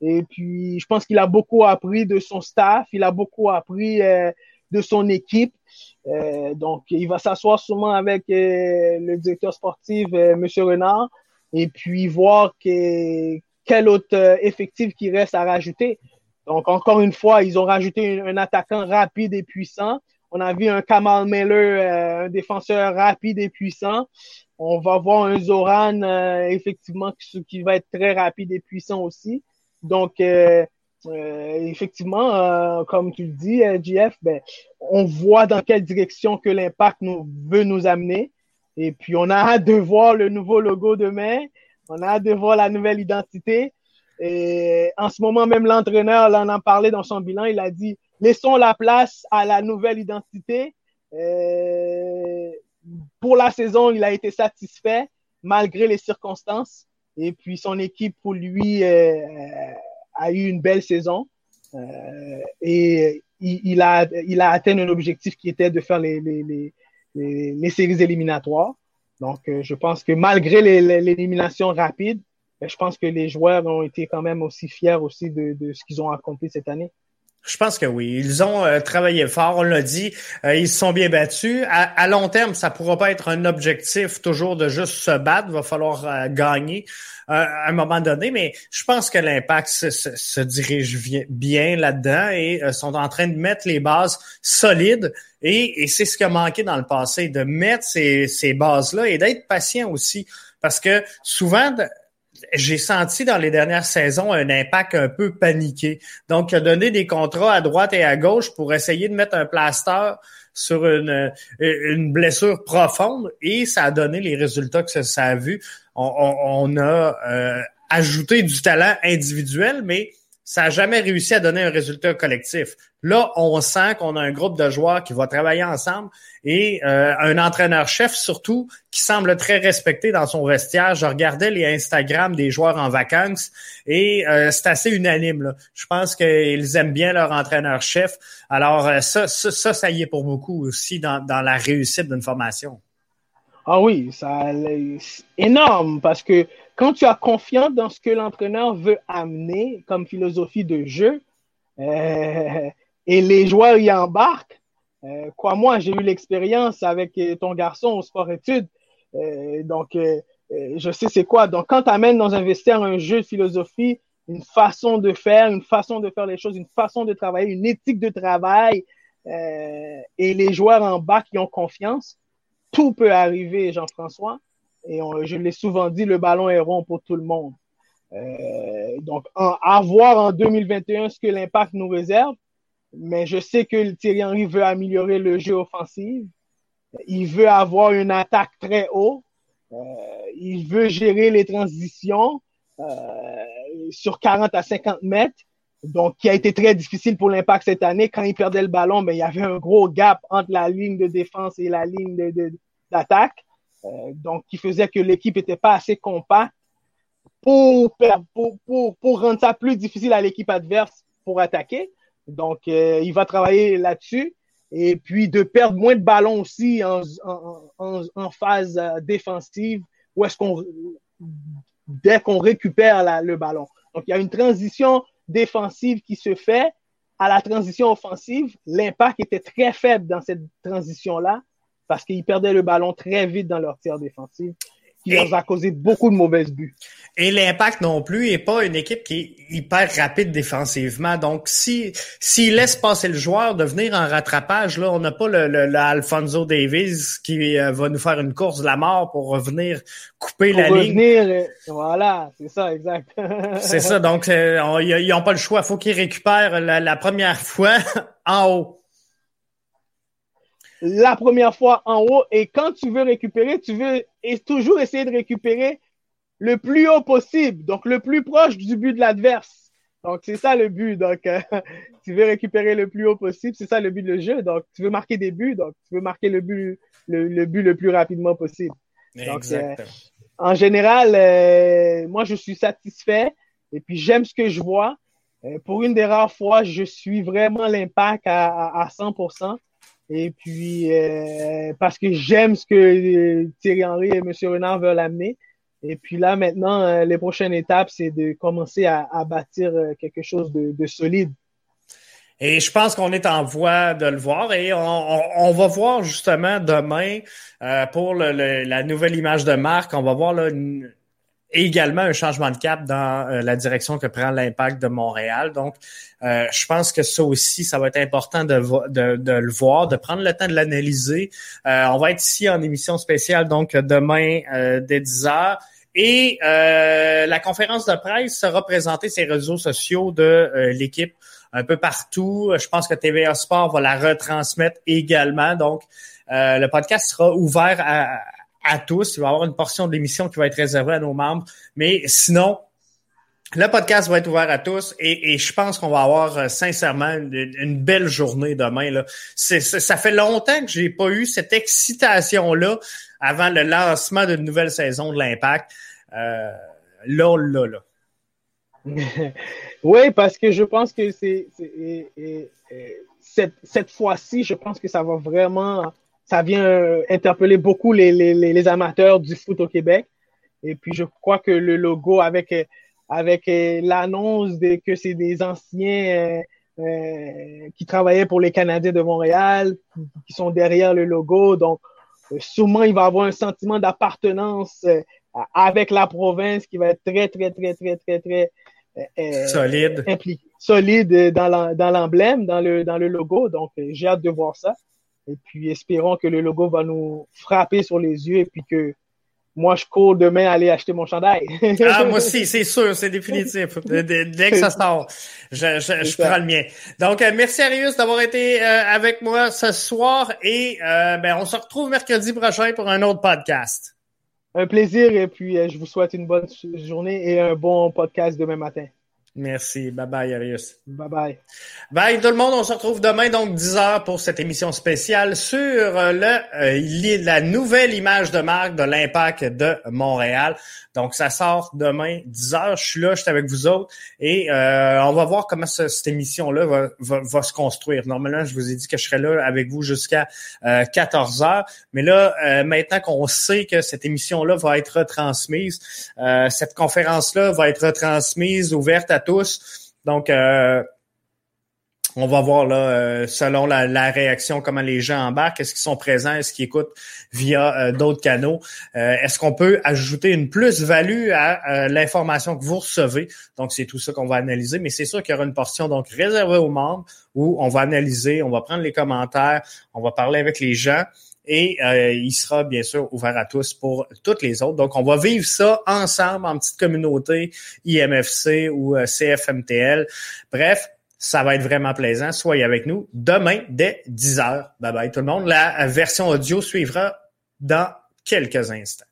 Et puis, je pense qu'il a beaucoup appris de son staff, il a beaucoup appris euh, de son équipe. Euh, donc, il va s'asseoir sûrement avec euh, le directeur sportif, M. Renard, et puis voir que, quel autre effectif qui reste à rajouter. Donc, encore une fois, ils ont rajouté un, attaquant rapide et puissant. On a vu un Kamal Miller, un défenseur rapide et puissant. On va voir un Zoran, effectivement, qui, va être très rapide et puissant aussi. Donc, effectivement, comme tu le dis, JF, ben, on voit dans quelle direction que l'impact veut nous amener. Et puis, on a hâte de voir le nouveau logo demain. On a hâte de voir la nouvelle identité. Et en ce moment, même l'entraîneur, là, en a parlé dans son bilan, il a dit laissons la place à la nouvelle identité. Euh, pour la saison, il a été satisfait malgré les circonstances. Et puis son équipe, pour lui, euh, a eu une belle saison. Euh, et il, a, il a atteint un objectif qui était de faire les séries éliminatoires. Donc, je pense que malgré l'élimination rapide, je pense que les joueurs ont été quand même aussi fiers aussi de, de ce qu'ils ont accompli cette année. Je pense que oui. Ils ont euh, travaillé fort, on l'a dit. Euh, ils se sont bien battus. À, long terme, ça pourra pas être un objectif toujours de juste se battre. Il va falloir euh, gagner à un moment donné. Mais je pense que l'impact se, dirige bien là-dedans et sont en train de mettre les bases solides. Et, c'est ce qui a manqué dans le passé, de mettre ces, ces bases-là et d'être patient aussi. Parce que souvent, j'ai senti dans les dernières saisons un impact un peu paniqué. Donc, il a donné des contrats à droite et à gauche pour essayer de mettre un plaster sur une, une blessure profonde et ça a donné les résultats que ça, a vu. On, a euh, ajouté du talent individuel, mais ça n'a jamais réussi à donner un résultat collectif. Là, on sent qu'on a un groupe de joueurs qui va travailler ensemble et euh, un entraîneur-chef surtout qui semble très respecté dans son vestiaire. Je regardais les Instagram des joueurs en vacances et euh, c'est assez unanime. Là. Je pense qu'ils aiment bien leur entraîneur-chef. Alors euh, ça, ça, ça, y est pour beaucoup aussi dans, dans la réussite d'une formation. Ah oui, ça c'est énorme parce que quand tu as confiance dans ce que l'entraîneur veut amener comme philosophie de jeu euh, et les joueurs y embarquent, euh, quoi moi, j'ai eu l'expérience avec ton garçon au sport-études, euh, donc euh, euh, je sais c'est quoi. Donc quand tu amènes dans un vestiaire un jeu de philosophie, une façon de faire, une façon de faire les choses, une façon de travailler, une éthique de travail, et les joueurs en bas qui ont confiance, tout peut arriver, Jean-François. Et je l'ai souvent dit, le ballon est rond pour tout le monde. Euh, donc, à voir en 2021 ce que l'impact nous réserve. Mais je sais que Thierry Henry veut améliorer le jeu offensif. Il veut avoir une attaque très haut. Euh, il veut gérer les transitions euh, sur 40 à 50 mètres. Donc, qui a été très difficile pour l'impact cette année. Quand il perdait le ballon, ben, il y avait un gros gap entre la ligne de défense et la ligne d'attaque. De, euh, donc, qui faisait que l'équipe n'était pas assez compacte pour, pour, pour, pour, rendre ça plus difficile à l'équipe adverse pour attaquer. Donc, euh, il va travailler là-dessus. Et puis, de perdre moins de ballons aussi en, en, en, phase euh, défensive, où est-ce qu'on, dès qu'on récupère le ballon. Donc, il y a une transition défensive qui se fait à la transition offensive. L'impact était très faible dans cette transition-là parce qu'ils perdaient le ballon très vite dans leur tir défensif qui leur a causé beaucoup de mauvaises buts. Et l'impact non plus est pas une équipe qui est hyper rapide défensivement. Donc, si s'il laisse passer le joueur de venir en rattrapage, là, on n'a pas le, le, Alfonso Davis qui euh, va nous faire une course de la mort pour revenir couper la ligne. Euh, voilà, c'est ça, exact. c'est ça. Donc, euh, ils n'ont pas le choix. Faut qu'ils récupèrent la première fois en haut la première fois en haut et quand tu veux récupérer, tu veux toujours essayer de récupérer le plus haut possible, donc le plus proche du but de l'adverse. Donc c'est ça le but. Donc euh, tu veux récupérer le plus haut possible, c'est ça le but du jeu. Donc tu veux marquer des buts, donc tu veux marquer le but le, but le plus rapidement possible. Euh, en général, euh, moi je suis satisfait et puis j'aime ce que je vois. pour une des rares fois, je suis vraiment l'impact à, à, à 100%. Et puis, euh, parce que j'aime ce que euh, Thierry Henry et M. Renard veulent amener. Et puis là, maintenant, euh, les prochaines étapes, c'est de commencer à, bâtir quelque chose de, solide. Et je pense qu'on est en voie de le voir et on, va voir justement demain pour la nouvelle image de marque, on va voir là, une, également un changement de cap dans euh, la direction que prend l'impact de Montréal. Donc, euh, je pense que ça aussi, ça va être important de, de, le voir, de prendre le temps de l'analyser. Euh, on va être ici en émission spéciale, donc demain dès 10 heures. Et la conférence de presse sera présentée sur les réseaux sociaux de l'équipe un peu partout. Je pense que TVA Sport va la retransmettre également. Donc, le podcast sera ouvert à tous. Il va y avoir une portion de l'émission qui va être réservée à nos membres. Mais sinon, le podcast va être ouvert à tous et, je pense qu'on va avoir euh, sincèrement une, belle journée demain. Là. ça fait longtemps que j'ai pas eu cette excitation-là avant le lancement d'une nouvelle saison de l'Impact. Euh, là, là, là. oui, parce que je pense que c'est cette, cette fois-ci, je pense que ça va vraiment ça vient euh, interpeller beaucoup les, les, les, amateurs du foot au Québec. Et puis, je crois que le logo, avec, euh, avec euh, l'annonce que c'est des anciens euh, qui travaillaient pour les Canadiens de Montréal, qui, sont derrière le logo, donc sûrement il va avoir un sentiment d'appartenance avec la province qui va être très, très, très, très, très, très solide, solide dans l'emblème, dans le, dans le logo. Donc, j'ai hâte de voir ça. Et puis, espérons que le logo va nous frapper sur les yeux et puis que moi, je cours demain aller acheter mon chandail. ah, moi aussi, c'est sûr, c'est définitif. Dès que ça sort, je, je, prends le mien. Donc, euh, merci Arius d'avoir été euh, avec moi ce soir et euh, ben, on se retrouve mercredi prochain pour un autre podcast. Un plaisir et puis je vous souhaite une bonne journée et un bon podcast demain matin. Merci. Bye bye, Arius. Bye bye. Bye tout le monde. On se retrouve demain, donc 10 heures pour cette émission spéciale sur euh, le, euh, la nouvelle image de marque de l'impact de Montréal. Donc, ça sort demain, 10 heures. Je suis là, je suis avec vous autres. Et euh, on va voir comment cette émission-là va, va, se construire. Normalement, je vous ai dit que je serais là avec vous jusqu'à 14 heures. Mais là, maintenant qu'on sait que cette émission-là va être retransmise, cette conférence-là va être retransmise, ouverte à tous. Donc, euh, on va voir là, euh, selon la, réaction, comment les gens embarquent, est-ce qu'ils sont présents, est-ce qu'ils écoutent via euh, d'autres canaux, est-ce qu'on peut ajouter une plus-value à l'information que vous recevez? Donc, c'est tout ça qu'on va analyser, mais c'est sûr qu'il y aura une portion donc réservée aux membres où on va analyser, on va prendre les commentaires, on va parler avec les gens et euh, il sera bien sûr ouvert à tous pour toutes les autres. Donc, on va vivre ça ensemble en petite communauté IMFC ou euh, CFMTL. Bref, ça va être vraiment plaisant. Soyez avec nous demain dès 10h. Bye bye tout le monde. La version audio suivra dans quelques instants.